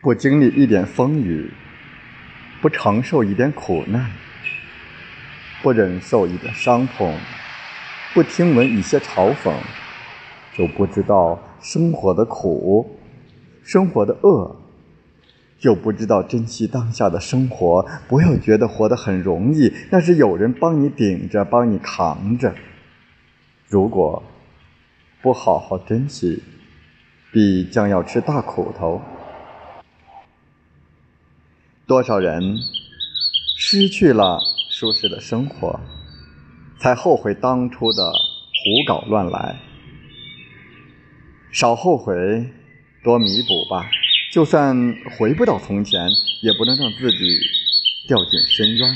不经历一点风雨，不承受一点苦难，不忍受一点伤痛，不听闻一些嘲讽，就不知道生活的苦，生活的恶，就不知道珍惜当下的生活。不要觉得活得很容易，那是有人帮你顶着，帮你扛着。如果不好好珍惜，必将要吃大苦头。多少人失去了舒适的生活，才后悔当初的胡搞乱来。少后悔，多弥补吧。就算回不到从前，也不能让自己掉进深渊。